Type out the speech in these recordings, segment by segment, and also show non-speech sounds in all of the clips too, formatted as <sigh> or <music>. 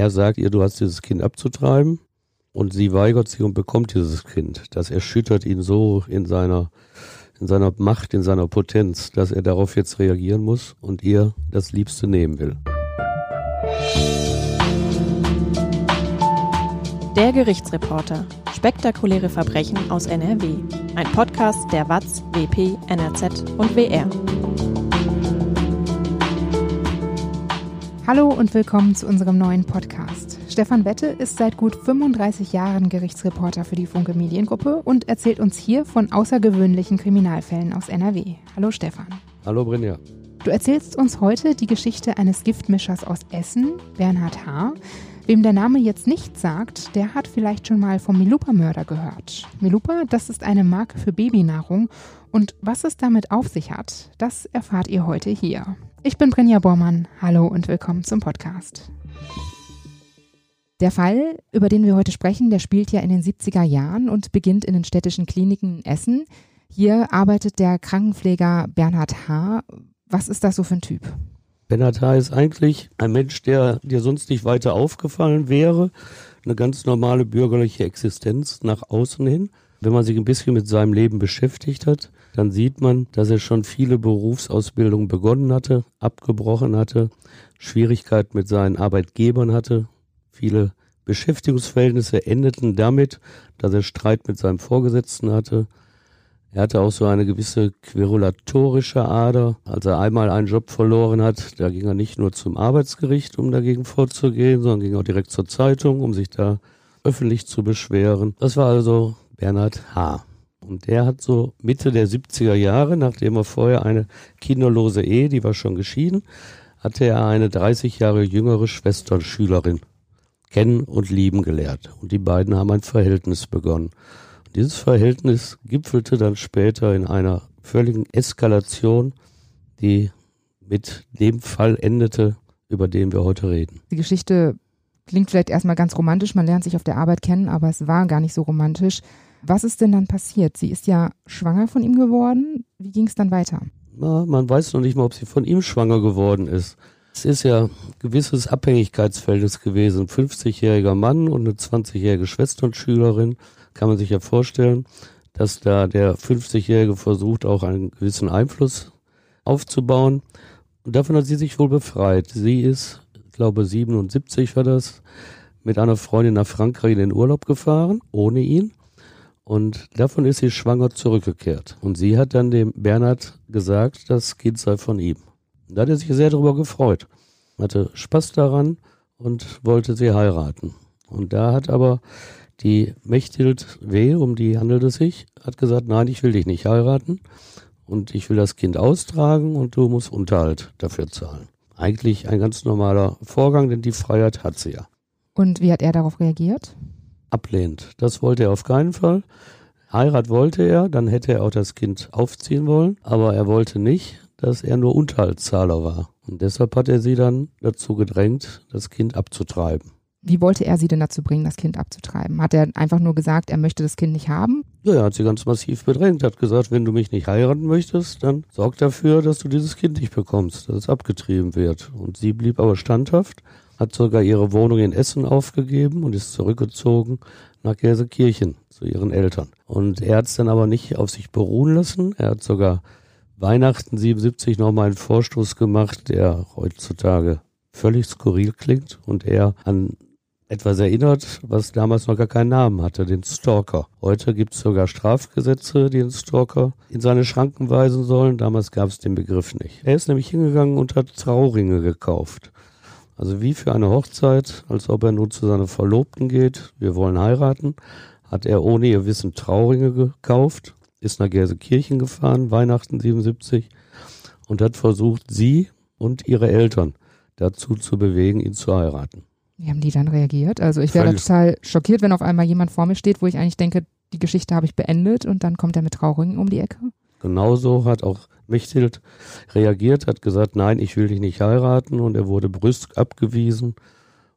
Er sagt ihr, du hast dieses Kind abzutreiben und sie weigert sich und bekommt dieses Kind. Das erschüttert ihn so in seiner, in seiner Macht, in seiner Potenz, dass er darauf jetzt reagieren muss und ihr das Liebste nehmen will. Der Gerichtsreporter. Spektakuläre Verbrechen aus NRW. Ein Podcast der WAZ, WP, NRZ und WR. Hallo und willkommen zu unserem neuen Podcast. Stefan Wette ist seit gut 35 Jahren Gerichtsreporter für die Funke Mediengruppe und erzählt uns hier von außergewöhnlichen Kriminalfällen aus NRW. Hallo Stefan. Hallo Brinja. Du erzählst uns heute die Geschichte eines Giftmischers aus Essen, Bernhard H. Wem der Name jetzt nichts sagt, der hat vielleicht schon mal vom Milupa-Mörder gehört. Milupa, das ist eine Marke für Babynahrung und was es damit auf sich hat, das erfahrt ihr heute hier. Ich bin Brinja Bormann. Hallo und willkommen zum Podcast. Der Fall, über den wir heute sprechen, der spielt ja in den 70er Jahren und beginnt in den städtischen Kliniken in Essen. Hier arbeitet der Krankenpfleger Bernhard H. Was ist das so für ein Typ? Bernhard H. ist eigentlich ein Mensch, der dir sonst nicht weiter aufgefallen wäre. Eine ganz normale bürgerliche Existenz nach außen hin. Wenn man sich ein bisschen mit seinem Leben beschäftigt hat, dann sieht man, dass er schon viele Berufsausbildungen begonnen hatte, abgebrochen hatte, Schwierigkeiten mit seinen Arbeitgebern hatte. Viele Beschäftigungsverhältnisse endeten damit, dass er Streit mit seinem Vorgesetzten hatte. Er hatte auch so eine gewisse querulatorische Ader. Als er einmal einen Job verloren hat, da ging er nicht nur zum Arbeitsgericht, um dagegen vorzugehen, sondern ging auch direkt zur Zeitung, um sich da öffentlich zu beschweren. Das war also Bernhard H. Und der hat so Mitte der 70er Jahre, nachdem er vorher eine kinderlose Ehe, die war schon geschieden, hatte er eine 30 Jahre jüngere Schwesternschülerin kennen und lieben gelehrt. Und die beiden haben ein Verhältnis begonnen. Und dieses Verhältnis gipfelte dann später in einer völligen Eskalation, die mit dem Fall endete, über den wir heute reden. Die Geschichte klingt vielleicht erstmal ganz romantisch, man lernt sich auf der Arbeit kennen, aber es war gar nicht so romantisch. Was ist denn dann passiert? Sie ist ja schwanger von ihm geworden. Wie ging es dann weiter? Na, man weiß noch nicht mal, ob sie von ihm schwanger geworden ist. Es ist ja ein gewisses Abhängigkeitsverhältnis gewesen. 50-jähriger Mann und eine 20-jährige Schwesternschülerin. Kann man sich ja vorstellen, dass da der 50-jährige versucht, auch einen gewissen Einfluss aufzubauen. Und davon hat sie sich wohl befreit. Sie ist, ich glaube 77 war das, mit einer Freundin nach Frankreich in den Urlaub gefahren, ohne ihn. Und davon ist sie schwanger zurückgekehrt. Und sie hat dann dem Bernhard gesagt, das Kind sei von ihm. Da hat er sich sehr darüber gefreut. Hatte Spaß daran und wollte sie heiraten. Und da hat aber die Mechthild W., um die handelt es sich, hat gesagt, nein, ich will dich nicht heiraten und ich will das Kind austragen und du musst Unterhalt dafür zahlen. Eigentlich ein ganz normaler Vorgang, denn die Freiheit hat sie ja. Und wie hat er darauf reagiert? Ablehnt. Das wollte er auf keinen Fall. Heirat wollte er, dann hätte er auch das Kind aufziehen wollen, aber er wollte nicht, dass er nur Unterhaltszahler war. Und deshalb hat er sie dann dazu gedrängt, das Kind abzutreiben. Wie wollte er sie denn dazu bringen, das Kind abzutreiben? Hat er einfach nur gesagt, er möchte das Kind nicht haben? Ja, er hat sie ganz massiv bedrängt, hat gesagt, wenn du mich nicht heiraten möchtest, dann sorg dafür, dass du dieses Kind nicht bekommst, dass es abgetrieben wird. Und sie blieb aber standhaft hat sogar ihre Wohnung in Essen aufgegeben und ist zurückgezogen nach Gelsenkirchen zu ihren Eltern. Und er hat es dann aber nicht auf sich beruhen lassen. Er hat sogar Weihnachten 77 nochmal einen Vorstoß gemacht, der heutzutage völlig skurril klingt und er an etwas erinnert, was damals noch gar keinen Namen hatte, den Stalker. Heute gibt es sogar Strafgesetze, die den Stalker in seine Schranken weisen sollen. Damals gab es den Begriff nicht. Er ist nämlich hingegangen und hat Trauringe gekauft. Also wie für eine Hochzeit, als ob er nun zu seiner Verlobten geht, wir wollen heiraten, hat er ohne ihr Wissen Trauringe gekauft, ist nach Gelsenkirchen gefahren, Weihnachten 77, und hat versucht, sie und ihre Eltern dazu zu bewegen, ihn zu heiraten. Wie haben die dann reagiert? Also ich wäre total schockiert, wenn auf einmal jemand vor mir steht, wo ich eigentlich denke, die Geschichte habe ich beendet und dann kommt er mit Trauringen um die Ecke. Genauso hat auch Mechthild reagiert, hat gesagt, nein, ich will dich nicht heiraten und er wurde brüsk abgewiesen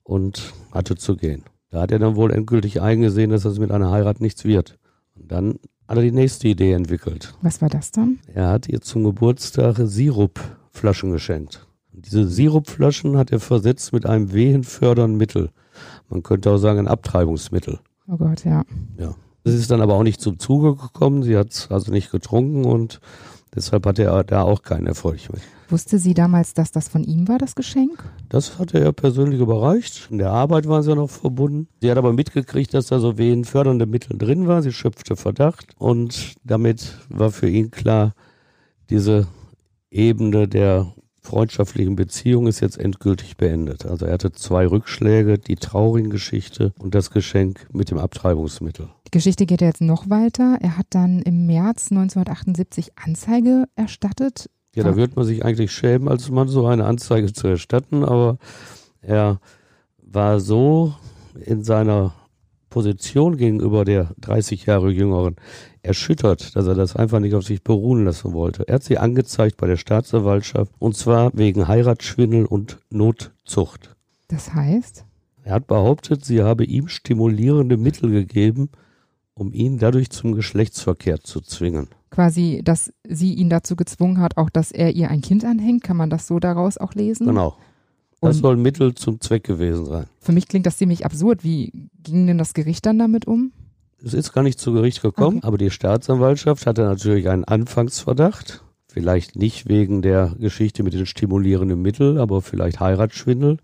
und hatte zu gehen. Da hat er dann wohl endgültig eingesehen, dass das mit einer Heirat nichts wird. Und dann hat er die nächste Idee entwickelt. Was war das dann? Er hat ihr zum Geburtstag Sirupflaschen geschenkt. Diese Sirupflaschen hat er versetzt mit einem wehenfördernden Mittel. Man könnte auch sagen ein Abtreibungsmittel. Oh Gott, ja. Ja. Es ist dann aber auch nicht zum Zuge gekommen. Sie hat es also nicht getrunken und deshalb hatte er da auch keinen Erfolg mit. Wusste sie damals, dass das von ihm war, das Geschenk? Das hatte er persönlich überreicht. In der Arbeit waren sie ja noch verbunden. Sie hat aber mitgekriegt, dass da so wehenfördernde Mittel drin war. Sie schöpfte Verdacht und damit war für ihn klar, diese Ebene der freundschaftlichen Beziehung ist jetzt endgültig beendet. Also er hatte zwei Rückschläge, die traurigen Geschichte und das Geschenk mit dem Abtreibungsmittel. Die Geschichte geht jetzt noch weiter. Er hat dann im März 1978 Anzeige erstattet. Ja, da wird man sich eigentlich schämen, als Mann so eine Anzeige zu erstatten, aber er war so in seiner Position gegenüber der 30 Jahre jüngeren erschüttert, dass er das einfach nicht auf sich beruhen lassen wollte. Er hat sie angezeigt bei der Staatsanwaltschaft und zwar wegen Heiratsschwindel und Notzucht. Das heißt? Er hat behauptet, sie habe ihm stimulierende Mittel gegeben, um ihn dadurch zum Geschlechtsverkehr zu zwingen. Quasi, dass sie ihn dazu gezwungen hat, auch dass er ihr ein Kind anhängt. Kann man das so daraus auch lesen? Genau. Das Und- soll Mittel zum Zweck gewesen sein. Für mich klingt das ziemlich absurd. Wie ging denn das Gericht dann damit um? Es ist gar nicht zu Gericht gekommen, Okay. aber die Staatsanwaltschaft hatte natürlich einen Anfangsverdacht. Vielleicht nicht wegen der Geschichte mit den stimulierenden Mitteln, aber vielleicht Heiratsschwindel.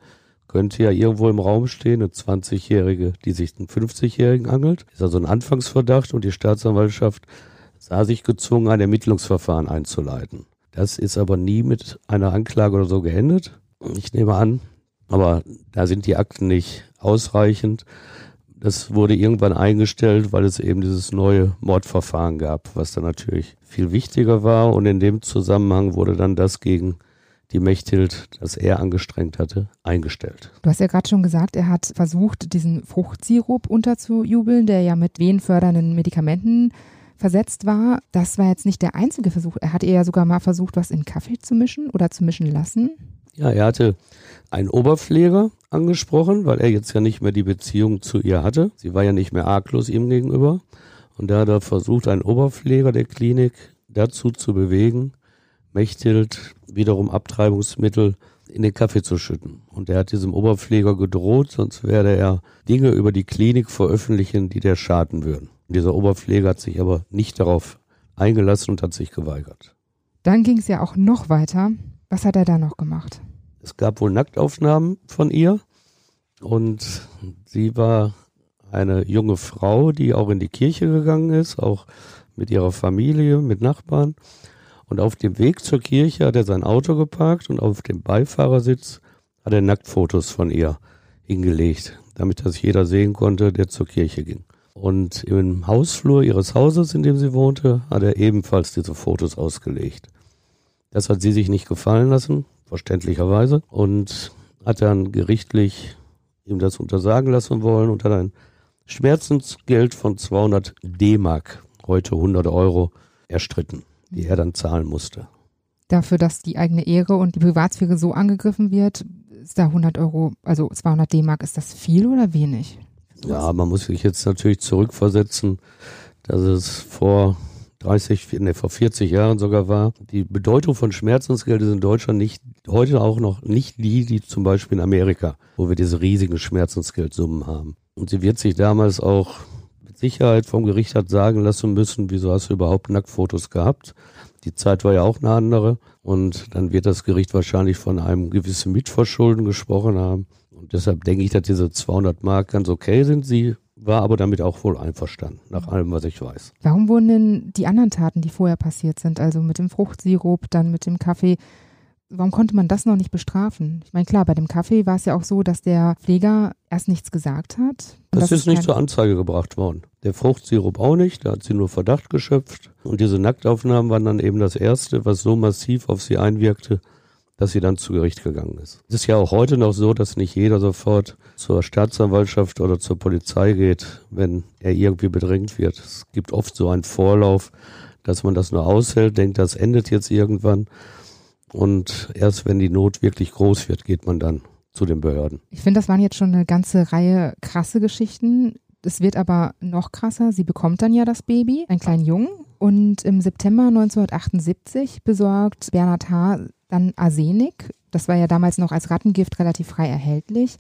Könnte ja irgendwo im Raum stehen, eine 20-Jährige, die sich einen 50-Jährigen angelt. Ist also ein Anfangsverdacht und die Staatsanwaltschaft sah sich gezwungen, ein Ermittlungsverfahren einzuleiten. Das ist aber nie mit einer Anklage oder so geendet. Ich nehme an, aber da sind die Akten nicht ausreichend. Das wurde irgendwann eingestellt, weil es eben dieses neue Mordverfahren gab, was dann natürlich viel wichtiger war. Und in dem Zusammenhang wurde dann das gegen die Mechthild, das er angestrengt hatte, eingestellt. Du hast ja gerade schon gesagt, er hat versucht, diesen Fruchtsirup unterzujubeln, der ja mit wehenfördernden Medikamenten versetzt war. Das war jetzt nicht der einzige Versuch. Er hat ihr ja sogar mal versucht, was in Kaffee zu mischen oder zu mischen lassen. Ja, er hatte einen Oberpfleger angesprochen, weil er jetzt ja nicht mehr die Beziehung zu ihr hatte. Sie war ja nicht mehr arglos ihm gegenüber. Und da hat er versucht, einen Oberpfleger der Klinik dazu zu bewegen, Mechthild wiederum Abtreibungsmittel in den Kaffee zu schütten. Und er hat diesem Oberpfleger gedroht, sonst werde er Dinge über die Klinik veröffentlichen, die der schaden würden. Dieser Oberpfleger hat sich aber nicht darauf eingelassen und hat sich geweigert. Dann ging es ja auch noch weiter. Was hat er da noch gemacht? Es gab wohl Nacktaufnahmen von ihr und sie war eine junge Frau, die auch in die Kirche gegangen ist, auch mit ihrer Familie, mit Nachbarn. Und auf dem Weg zur Kirche hat er sein Auto geparkt und auf dem Beifahrersitz hat er Nacktfotos von ihr hingelegt, damit das jeder sehen konnte, der zur Kirche ging. Und im Hausflur ihres Hauses, in dem sie wohnte, hat er ebenfalls diese Fotos ausgelegt. Das hat sie sich nicht gefallen lassen, verständlicherweise, und hat dann gerichtlich ihm das untersagen lassen wollen und hat ein Schmerzensgeld von 200 D-Mark, heute 100 Euro, erstritten, die er dann zahlen musste. Dafür, dass die eigene Ehre und die Privatsphäre so angegriffen wird, ist da 100 Euro, also 200 D-Mark, ist das viel oder wenig? Ja, man muss sich jetzt natürlich zurückversetzen, dass es vor 30, nee, vor 40 Jahren sogar war. Die Bedeutung von Schmerzensgeld ist in Deutschland nicht, heute auch noch nicht die, die zum Beispiel in Amerika, wo wir diese riesigen Schmerzensgeldsummen haben. Und sie wird sich damals auch Sicherheit vom Gericht hat sagen lassen müssen, wieso hast du überhaupt Nacktfotos gehabt? Die Zeit war ja auch eine andere. Und dann wird das Gericht wahrscheinlich von einem gewissen Mitverschulden gesprochen haben. Und deshalb denke ich, dass diese 200 Mark ganz okay sind. Sie war aber damit auch wohl einverstanden, nach allem, was ich weiß. Warum wurden denn die anderen Taten, die vorher passiert sind, also mit dem Fruchtsirup, dann mit dem Kaffee, warum konnte man das noch nicht bestrafen? Ich meine, klar, bei dem Kaffee war es ja auch so, dass der Pfleger erst nichts gesagt hat. Das ist nicht zur Anzeige gebracht worden. Der Fruchtsirup auch nicht, da hat sie nur Verdacht geschöpft. Und diese Nacktaufnahmen waren dann eben das Erste, was so massiv auf sie einwirkte, dass sie dann zu Gericht gegangen ist. Es ist ja auch heute noch so, dass nicht jeder sofort zur Staatsanwaltschaft oder zur Polizei geht, wenn er irgendwie bedrängt wird. Es gibt oft so einen Vorlauf, dass man das nur aushält, denkt, das endet jetzt irgendwann. Und erst wenn die Not wirklich groß wird, geht man dann zu den Behörden. Ich finde, das waren jetzt schon eine ganze Reihe krasse Geschichten. Es wird aber noch krasser. Sie bekommt dann ja das Baby, einen kleinen Jungen. Und im September 1978 besorgt Bernhard H. dann Arsenik Das war ja damals noch als Rattengift relativ frei erhältlich.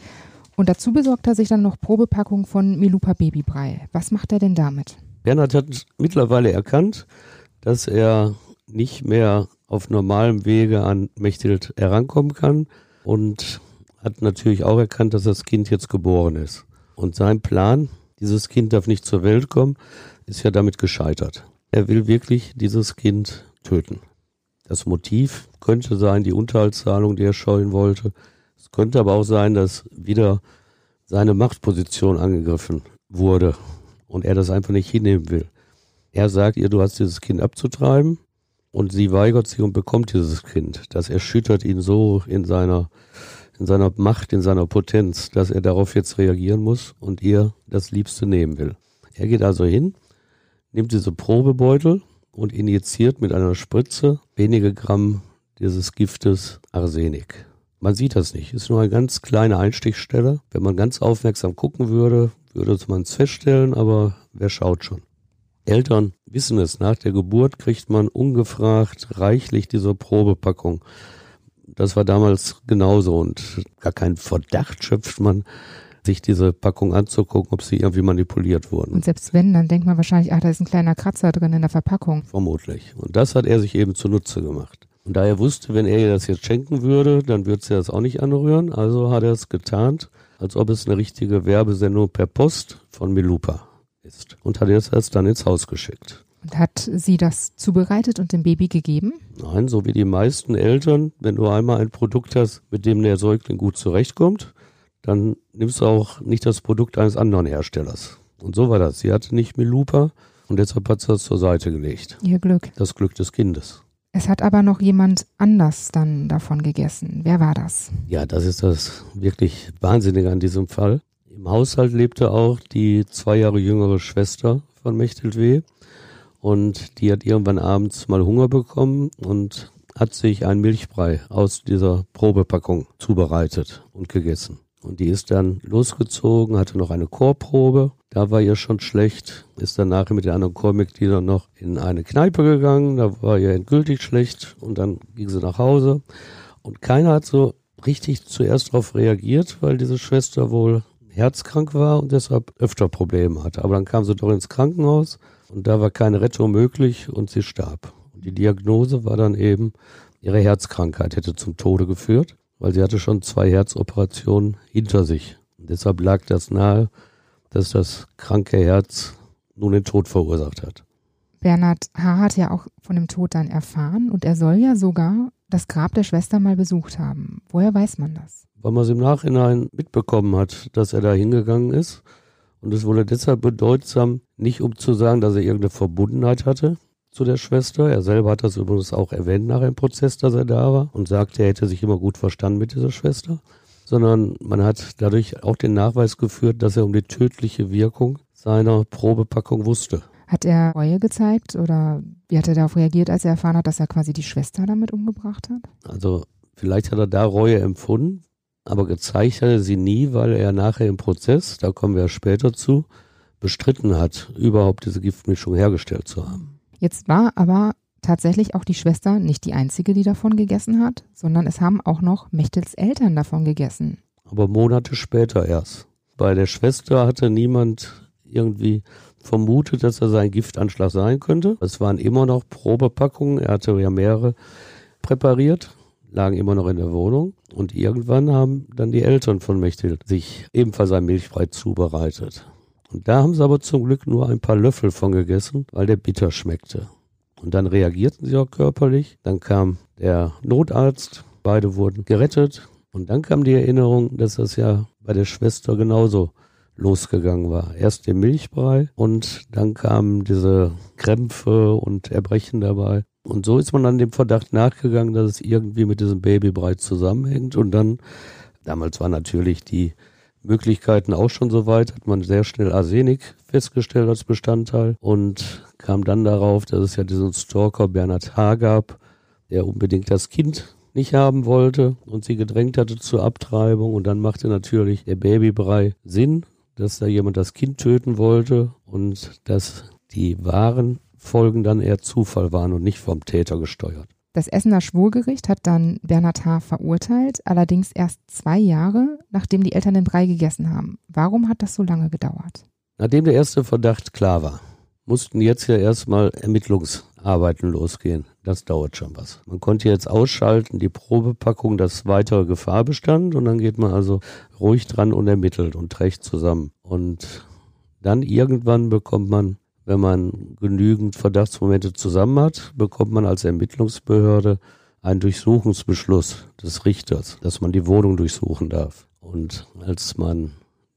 Und dazu besorgt er sich dann noch Probepackungen von Milupa Babybrei. Was macht er denn damit? Bernhard hat mittlerweile erkannt, dass er nicht mehr auf normalem Wege an Mechthild herankommen kann und hat natürlich auch erkannt, dass das Kind jetzt geboren ist. Und sein Plan, dieses Kind darf nicht zur Welt kommen, ist ja damit gescheitert. Er will wirklich dieses Kind töten. Das Motiv könnte sein, die Unterhaltszahlung, die er scheuen wollte. Es könnte aber auch sein, dass wieder seine Machtposition angegriffen wurde und er das einfach nicht hinnehmen will. Er sagt ihr, du hast dieses Kind abzutreiben und sie weigert sich und bekommt dieses Kind. Das erschüttert ihn so in seiner, in seiner Macht, in seiner Potenz, dass er darauf jetzt reagieren muss und ihr das Liebste nehmen will. Er geht also hin, nimmt diese Probebeutel und injiziert mit einer Spritze wenige Gramm dieses Giftes Arsenik. Man sieht das nicht. Ist nur eine ganz kleine Einstichstelle. Wenn man ganz aufmerksam gucken würde, würde man es feststellen, aber wer schaut schon? Eltern wissen es, nach der Geburt kriegt man ungefragt reichlich diese Probepackung. Das war damals genauso und gar keinen Verdacht schöpft man, sich diese Packung anzugucken, ob sie irgendwie manipuliert wurden. Und selbst wenn, dann denkt man wahrscheinlich, ach, da ist ein kleiner Kratzer drin in der Verpackung. Vermutlich. Und das hat er sich eben zunutze gemacht. Und da er wusste, wenn er ihr das jetzt schenken würde, dann würde sie das auch nicht anrühren. Also hat er es getarnt, als ob es eine richtige Werbesendung per Post von Milupa ist und hat es dann ins Haus geschickt. Und hat sie das zubereitet und dem Baby gegeben? Nein, so wie die meisten Eltern, wenn du einmal ein Produkt hast, mit dem der Säugling gut zurechtkommt, dann nimmst du auch nicht das Produkt eines anderen Herstellers. Und so war das. Sie hatte nicht Milupa und deshalb hat sie das zur Seite gelegt. Ihr Glück. Das Glück des Kindes. Es hat aber noch jemand anders dann davon gegessen. Wer war das? Ja, das ist das wirklich Wahnsinnige an diesem Fall. Im Haushalt lebte auch die zwei Jahre jüngere Schwester von Mechthild W. Und die hat irgendwann abends mal Hunger bekommen und hat sich ein Milchbrei aus dieser Probepackung zubereitet und gegessen. Und die ist dann losgezogen, hatte noch eine Chorprobe. Da war ihr schon schlecht, ist dann nachher mit den anderen Chormitgliedern noch in eine Kneipe gegangen. Da war ihr endgültig schlecht und dann ging sie nach Hause. Und keiner hat so richtig zuerst darauf reagiert, weil diese Schwester wohl herzkrank war und deshalb öfter Probleme hatte. Aber dann kam sie doch ins Krankenhaus und da war keine Rettung möglich und sie starb. Und die Diagnose war dann eben, ihre Herzkrankheit hätte zum Tode geführt, weil sie hatte schon zwei Herzoperationen hinter sich. Und deshalb lag das nahe, dass das kranke Herz nun den Tod verursacht hat. Bernhard H. hat ja auch von dem Tod dann erfahren und er soll ja sogar das Grab der Schwester mal besucht haben. Woher weiß man das? weil man es im Nachhinein mitbekommen hat, dass er da hingegangen ist. Und es wurde deshalb bedeutsam, nicht um zu sagen, dass er irgendeine Verbundenheit hatte zu der Schwester. Er selber hat das übrigens auch erwähnt nach dem Prozess, dass er da war und sagte, er hätte sich immer gut verstanden mit dieser Schwester. Sondern man hat dadurch auch den Nachweis geführt, dass er um die tödliche Wirkung seiner Probepackung wusste. Hat er Reue gezeigt oder wie hat er darauf reagiert, als er erfahren hat, dass er quasi die Schwester damit umgebracht hat? Also vielleicht hat er da Reue empfunden, aber gezeigt hat er sie nie, weil er nachher im Prozess, da kommen wir später zu, bestritten hat, überhaupt diese Giftmischung hergestellt zu haben. Jetzt war aber tatsächlich auch die Schwester nicht die einzige, die davon gegessen hat, sondern es haben auch noch Mechtels Eltern davon gegessen. Aber Monate später erst. Bei der Schwester hatte niemand irgendwie vermutet, dass er sein Giftanschlag sein könnte. Es waren immer noch Probepackungen. Er hatte ja mehrere präpariert lagen immer noch in der Wohnung. Und irgendwann haben dann die Eltern von Mechthild sich ebenfalls ein Milchbrei zubereitet. Und da haben sie aber zum Glück nur ein paar Löffel von gegessen, weil der bitter schmeckte. Und dann reagierten sie auch körperlich. Dann kam der Notarzt, beide wurden gerettet. Und dann kam die Erinnerung, dass das ja bei der Schwester genauso losgegangen war. Erst der Milchbrei und dann kamen diese Krämpfe und Erbrechen dabei. Und so ist man dann dem Verdacht nachgegangen, dass es irgendwie mit diesem Babybrei zusammenhängt. Und dann, damals waren natürlich die Möglichkeiten auch schon so weit, hat man sehr schnell Arsenik festgestellt als Bestandteil und kam dann darauf, dass es ja diesen Stalker Bernhard H. gab, der unbedingt das Kind nicht haben wollte und sie gedrängt hatte zur Abtreibung. Und dann machte natürlich der Babybrei Sinn, dass da jemand das Kind töten wollte und dass die wahren Folgen dann eher Zufall waren und nicht vom Täter gesteuert. Das Essener Schwurgericht hat dann Bernhard H. verurteilt, allerdings erst zwei Jahre, nachdem die Eltern den Brei gegessen haben. Warum hat das so lange gedauert? Nachdem der erste Verdacht klar war, mussten jetzt ja erstmal Ermittlungsarbeiten losgehen. Das dauert schon was. Man konnte jetzt ausschalten, die Probepackung, dass weitere Gefahr bestand und dann geht man also ruhig dran und ermittelt und trägt zusammen. Und dann irgendwann bekommt man wenn man genügend Verdachtsmomente zusammen hat, bekommt man als Ermittlungsbehörde einen Durchsuchungsbeschluss des Richters, dass man die Wohnung durchsuchen darf. Und als man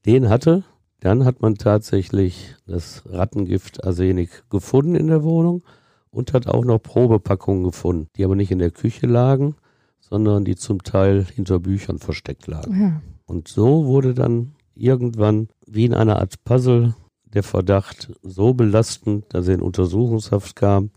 den hatte, dann hat man tatsächlich das Rattengift Arsenik gefunden in der Wohnung und hat auch noch Probepackungen gefunden, die aber nicht in der Küche lagen, sondern die zum Teil hinter Büchern versteckt lagen. Ja. Und so wurde dann irgendwann wie in einer Art Puzzle der Verdacht so belastend, dass er in Untersuchungshaft kam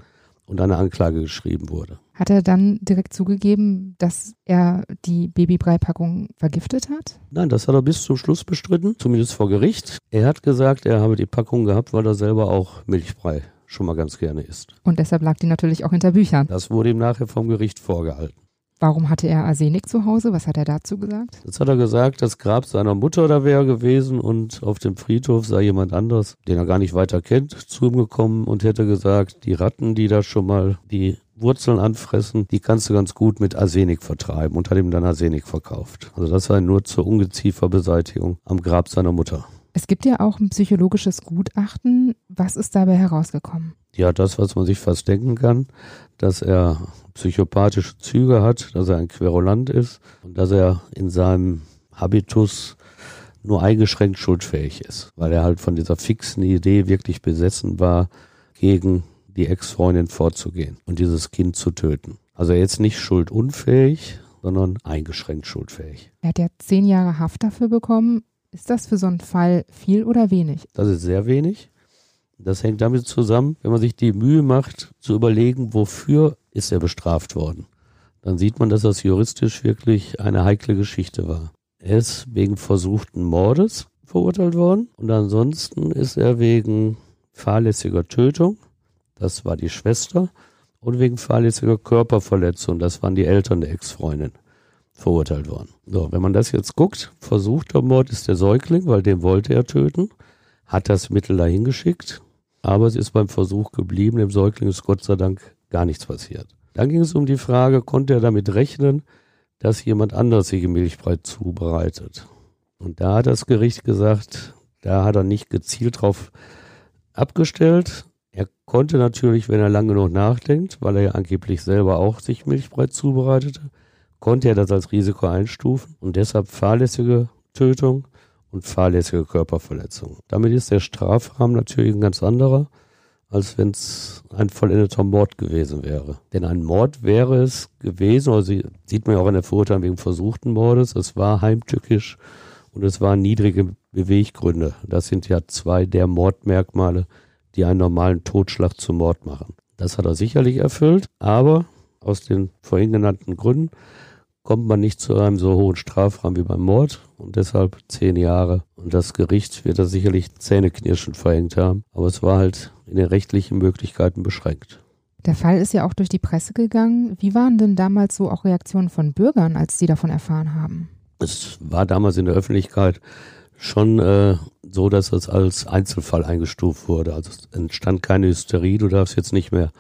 und eine Anklage geschrieben wurde. Hat er dann direkt zugegeben, dass er die Babybrei-Packung vergiftet hat? Nein, das hat er bis zum Schluss bestritten, zumindest vor Gericht. Er hat gesagt, er habe die Packung gehabt, weil er selber auch Milchbrei schon mal ganz gerne isst. Und deshalb lag die natürlich auch hinter Büchern. Das wurde ihm nachher vom Gericht vorgehalten. Warum hatte er Arsenik zu Hause? Was hat er dazu gesagt? Jetzt hat er gesagt, das Grab seiner Mutter da wäre gewesen und auf dem Friedhof sei jemand anders, den er gar nicht weiter kennt, zu ihm gekommen und hätte gesagt, die Ratten, die da schon mal die Wurzeln anfressen, die kannst du ganz gut mit Arsenik vertreiben und hat ihm dann Arsenik verkauft. Also das sei nur zur Ungezieferbeseitigung am Grab seiner Mutter. Es gibt ja auch ein psychologisches Gutachten. Was ist dabei herausgekommen? Ja, das, was man sich fast denken kann, dass er psychopathische Züge hat, dass er ein Querulant ist und dass er in seinem Habitus nur eingeschränkt schuldfähig ist, weil er halt von dieser fixen Idee wirklich besessen war, gegen die Ex-Freundin vorzugehen und dieses Kind zu töten. Also jetzt nicht schuldunfähig, sondern eingeschränkt schuldfähig. Er hat ja zehn Jahre Haft dafür bekommen. Ist das für so einen Fall viel oder wenig? Das ist sehr wenig. Das hängt damit zusammen, wenn man sich die Mühe macht, zu überlegen, wofür ist er bestraft worden. Dann sieht man, dass das juristisch wirklich eine heikle Geschichte war. Er ist wegen versuchten Mordes verurteilt worden und ansonsten ist er wegen fahrlässiger Tötung, das war die Schwester, und wegen fahrlässiger Körperverletzung, das waren die Eltern der Ex-Freundin, verurteilt worden. So, wenn man das jetzt guckt, versuchter Mord ist der Säugling, weil den wollte er töten, hat das Mittel dahin geschickt, aber es ist beim Versuch geblieben. Dem Säugling ist Gott sei Dank gar nichts passiert. Dann ging es um die Frage, konnte er damit rechnen, dass jemand anders sich Milchbrei zubereitet? Und da hat das Gericht gesagt, da hat er nicht gezielt drauf abgestellt. Er konnte natürlich, wenn er lange genug nachdenkt, weil er ja angeblich selber auch sich Milchbrei zubereitete, konnte er das als Risiko einstufen und deshalb fahrlässige Tötung und fahrlässige Körperverletzung. Damit ist der Strafrahmen natürlich ein ganz anderer, als wenn es ein vollendeter Mord gewesen wäre. Denn ein Mord wäre es gewesen, also sieht man ja auch in der Verurteilung wegen versuchten Mordes, es war heimtückisch und es waren niedrige Beweggründe. Das sind ja zwei der Mordmerkmale, die einen normalen Totschlag zum Mord machen. Das hat er sicherlich erfüllt, aber aus den vorhin genannten Gründen kommt man nicht zu einem so hohen Strafrahmen wie beim Mord und deshalb zehn Jahre. Und das Gericht wird da sicherlich zähneknirschend verhängt haben, aber es war halt in den rechtlichen Möglichkeiten beschränkt. Der Fall ist ja auch durch die Presse gegangen. Wie waren denn damals so auch Reaktionen von Bürgern, als sie davon erfahren haben? Es war damals in der Öffentlichkeit schon äh, so, dass es als Einzelfall eingestuft wurde. Also es entstand keine Hysterie, du darfst jetzt nicht mehr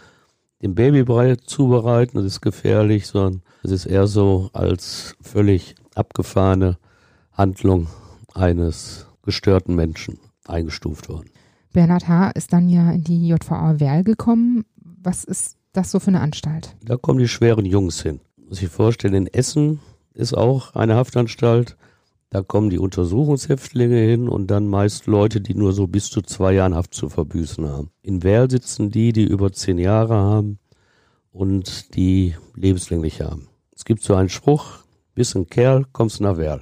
den Babybrei zubereiten, das ist gefährlich, sondern es ist eher so als völlig abgefahrene Handlung eines gestörten Menschen eingestuft worden. Bernhard H. ist dann ja in die JVA Werl gekommen. Was ist das so für eine Anstalt? Da kommen die schweren Jungs hin. Muss ich vorstellen, in Essen ist auch eine Haftanstalt. Da kommen die Untersuchungshäftlinge hin und dann meist Leute, die nur so bis zu zwei Jahren Haft zu verbüßen haben. In Werl sitzen die, die über zehn Jahre haben und die lebenslänglich haben. Es gibt so einen Spruch, bist ein Kerl, kommst nach Werl.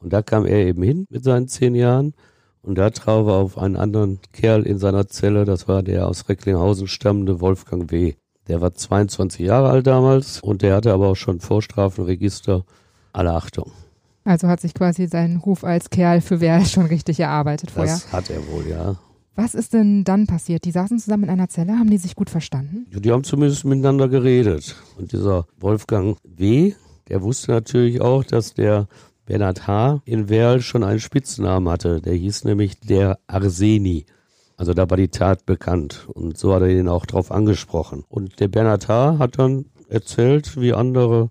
Und da kam er eben hin mit seinen zehn Jahren und da traf er auf einen anderen Kerl in seiner Zelle, das war der aus Recklinghausen stammende Wolfgang W. Der war 22 Jahre alt damals und der hatte aber auch schon Vorstrafenregister. Alle Achtung. Also hat sich quasi sein Ruf als Kerl für Werl <laughs> schon richtig erarbeitet vorher. Das hat er wohl, ja. Was ist denn dann passiert? Die saßen zusammen in einer Zelle, haben die sich gut verstanden? Die haben zumindest miteinander geredet. Und dieser Wolfgang W., der wusste natürlich auch, dass der Bernhard H. in Werl schon einen Spitznamen hatte. Der hieß nämlich der Arseni. Also da war die Tat bekannt. Und so hat er ihn auch drauf angesprochen. Und der Bernhard H. hat dann erzählt, wie andere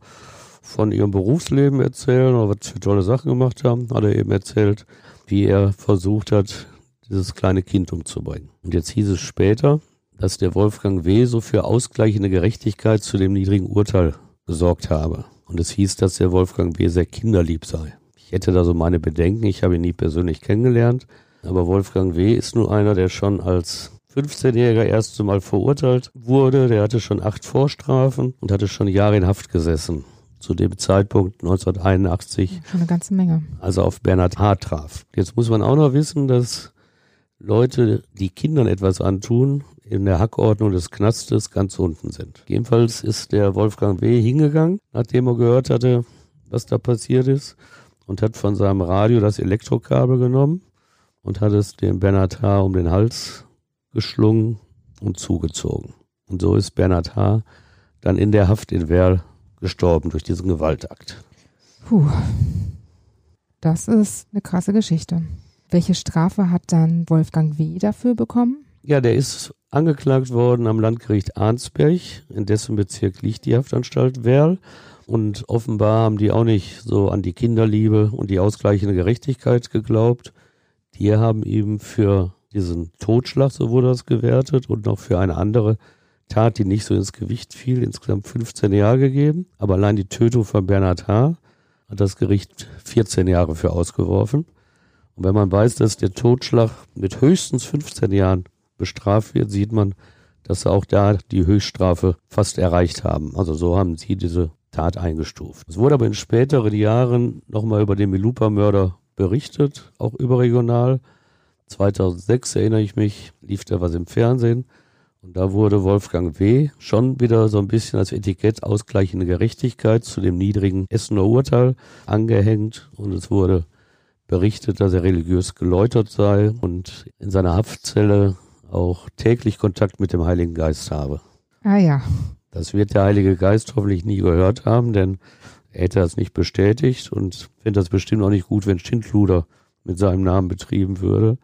von ihrem Berufsleben erzählen oder was für tolle Sachen gemacht haben. Hat er eben erzählt, wie er versucht hat, dieses kleine Kind umzubringen. Und jetzt hieß es später, dass der Wolfgang W. so für ausgleichende Gerechtigkeit zu dem niedrigen Urteil gesorgt habe. Und es hieß, dass der Wolfgang W. sehr kinderlieb sei. Ich hätte da so meine Bedenken. Ich habe ihn nie persönlich kennengelernt. Aber Wolfgang W. ist nur einer, der schon als 15-Jähriger erst einmal verurteilt wurde. Der hatte schon acht Vorstrafen und hatte schon Jahre in Haft gesessen. Zu dem Zeitpunkt 1981. Schon eine ganze Menge. Also auf Bernhard H. traf. Jetzt muss man auch noch wissen, dass Leute, die Kindern etwas antun, in der Hackordnung des Knastes ganz unten sind. Jedenfalls ist der Wolfgang W. hingegangen, nachdem er gehört hatte, was da passiert ist, und hat von seinem Radio das Elektrokabel genommen und hat es dem Bernhard H. um den Hals geschlungen und zugezogen. Und so ist Bernhard H. dann in der Haft in Werl gestorben durch diesen Gewaltakt. Puh. Das ist eine krasse Geschichte. Welche Strafe hat dann Wolfgang W. dafür bekommen? Ja, der ist angeklagt worden am Landgericht Arnsberg. In dessen Bezirk liegt die Haftanstalt Werl. Und offenbar haben die auch nicht so an die Kinderliebe und die ausgleichende Gerechtigkeit geglaubt. Die haben ihm für diesen Totschlag, so wurde das gewertet, und noch für eine andere Tat, die nicht so ins Gewicht fiel, insgesamt 15 Jahre gegeben. Aber allein die Tötung von Bernhard H. hat das Gericht 14 Jahre für ausgeworfen. Und wenn man weiß, dass der Totschlag mit höchstens 15 Jahren bestraft wird, sieht man, dass sie auch da die Höchststrafe fast erreicht haben. Also so haben sie diese Tat eingestuft. Es wurde aber in späteren Jahren nochmal über den Milupa-Mörder berichtet, auch überregional. 2006 erinnere ich mich, lief da was im Fernsehen. Und da wurde Wolfgang W. schon wieder so ein bisschen als Etikett ausgleichende Gerechtigkeit zu dem niedrigen Essener Urteil angehängt. Und es wurde berichtet, dass er religiös geläutert sei und in seiner Haftzelle auch täglich Kontakt mit dem Heiligen Geist habe. Ah ja. Das wird der Heilige Geist hoffentlich nie gehört haben, denn er hätte das nicht bestätigt und fände das bestimmt auch nicht gut, wenn Schindluder mit seinem Namen betrieben würde.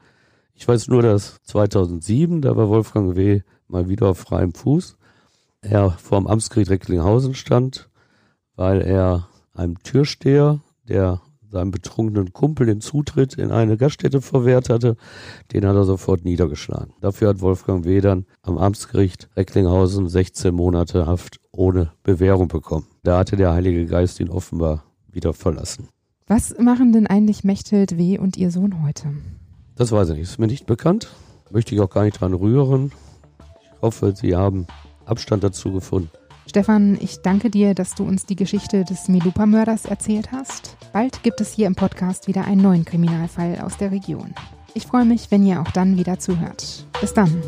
Ich weiß nur, dass 2007, da war Wolfgang W. mal wieder auf freiem Fuß, er vor dem Amtsgericht Recklinghausen stand, weil er einem Türsteher, der seinem betrunkenen Kumpel den Zutritt in eine Gaststätte verwehrt hatte, den hat er sofort niedergeschlagen. Dafür hat Wolfgang W. dann am Amtsgericht Recklinghausen 16 Monate Haft ohne Bewährung bekommen. Da hatte der Heilige Geist ihn offenbar wieder verlassen. Was machen denn eigentlich Mechthild W. und ihr Sohn heute? Das weiß ich nicht, ist mir nicht bekannt. Möchte ich auch gar nicht dran rühren. Hoffe, Sie haben Abstand dazu gefunden. Stefan, ich danke dir, dass du uns die Geschichte des Milupa-Mörders erzählt hast. Bald gibt es hier im Podcast wieder einen neuen Kriminalfall aus der Region. Ich freue mich, wenn ihr auch dann wieder zuhört. Bis dann.